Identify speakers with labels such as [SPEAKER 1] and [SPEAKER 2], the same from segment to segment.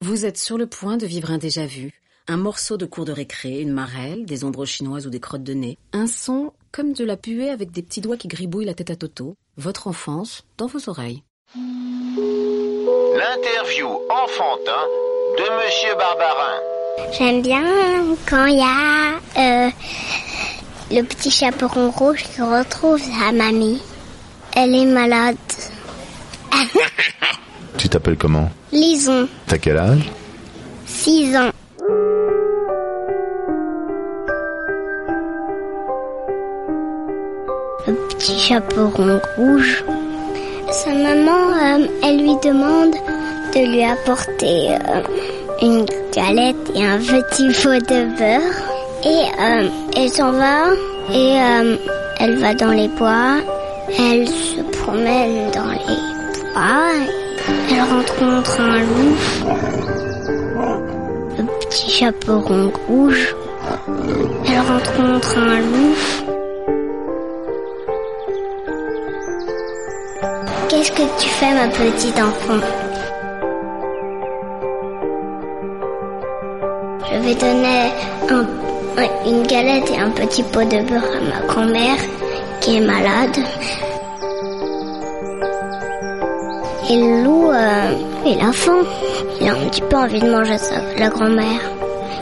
[SPEAKER 1] Vous êtes sur le point de vivre un déjà-vu. Un morceau de cours de récré, une marelle, des ombres chinoises ou des crottes de nez. Un son comme de la puée avec des petits doigts qui gribouillent la tête à Toto. Votre enfance dans vos oreilles.
[SPEAKER 2] L'interview enfantin de Monsieur Barbarin.
[SPEAKER 3] J'aime bien quand il y a euh, le petit chaperon rouge qui retrouve sa mamie. Elle est malade.
[SPEAKER 4] T'appelles comment
[SPEAKER 3] Lison,
[SPEAKER 4] T'as quel âge
[SPEAKER 3] 6 ans. Le petit chaperon rouge. Sa maman, euh, elle lui demande de lui apporter euh, une galette et un petit pot de beurre. Et euh, elle s'en va et elle va dans les bois. Elle se promène dans les bois. Elle rencontre un loup. Le petit chaperon rouge. Elle rencontre un loup. Qu'est-ce que tu fais, ma petite enfant? Je vais donner un- un- une galette et un petit pot de beurre à ma grand-mère qui est malade. Et le loup, euh, il faim. Il a un petit peu envie de manger sa, la grand-mère.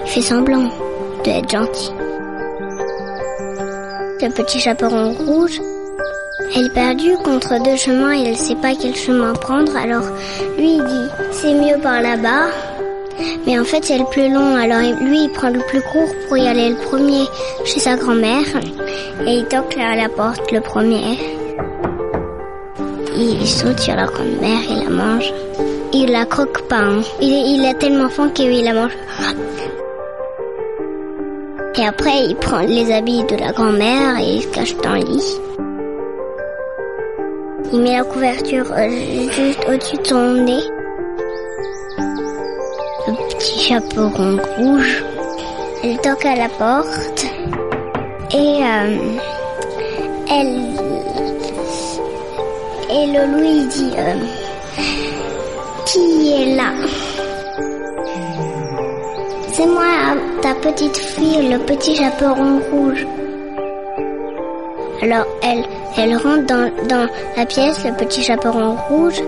[SPEAKER 3] Il fait semblant d'être gentil. Le petit chaperon rouge, elle est perdue contre deux chemins et elle ne sait pas quel chemin prendre. Alors lui il dit c'est mieux par là-bas. Mais en fait c'est le plus long. Alors lui il prend le plus court pour y aller le premier chez sa grand-mère. Et il toque à la porte le premier. Il saute sur la grand-mère, il la mange. Il la croque pas. hein. Il, est- a tellement faim qu'il la mange. Et après il prend les habits de la grand-mère et il se cache dans le lit. Il met la couverture euh, juste au-dessus de son nez. Le petit chaperon rouge. Elle toque à la porte. Et euh, elle... Et le loup il dit... euh, qui est là? C'est moi, ta petite fille, le petit chaperon rouge. Alors elle, elle rentre dans, dans la pièce, le petit chaperon rouge,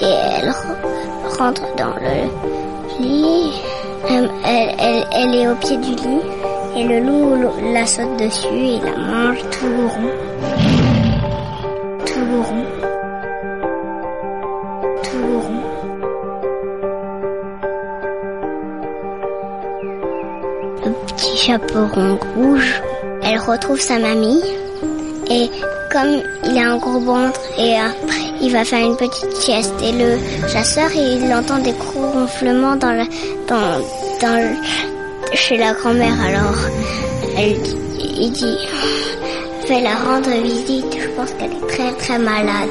[SPEAKER 3] et elle re- rentre dans le lit. Euh, Elle, elle, elle est au pied du lit, et le loup la saute dessus et la mange tout rond. Tout rond. Le petit chaperon rouge, elle retrouve sa mamie. Et comme il a un gros ventre et après il va faire une petite sieste. Et le chasseur il entend des gros ronflements dans la, dans, dans le- chez la grand-mère. Alors elle il dit fais la rendre visite. Je pense qu'elle est très très malade.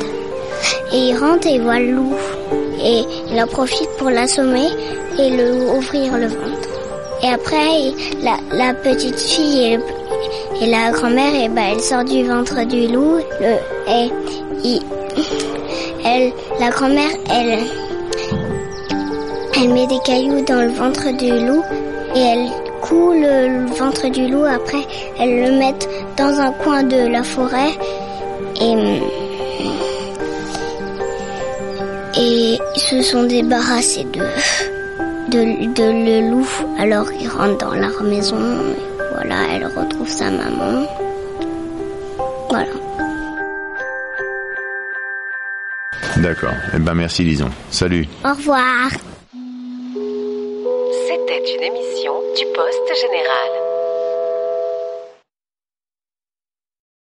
[SPEAKER 3] Et il rentre et il voit le loup. Et il en profite pour l'assommer et le ouvrir le ventre et après la, la petite fille et et la grand-mère, eh ben, elle sort du ventre du loup. Et il- elle, la grand-mère, elle, elle met des cailloux dans le ventre du loup et elle coud le, ventre du loup. Après, elle le met dans un coin de la forêt et et se sont débarrassés de de, de le loup. Alors ils rentrent dans leur maison. Et voilà, elle retrouve sa maman. Voilà.
[SPEAKER 4] D'accord. Eh ben merci Lison. Salut.
[SPEAKER 3] Au revoir.
[SPEAKER 5] C'était une émission du Poste Général.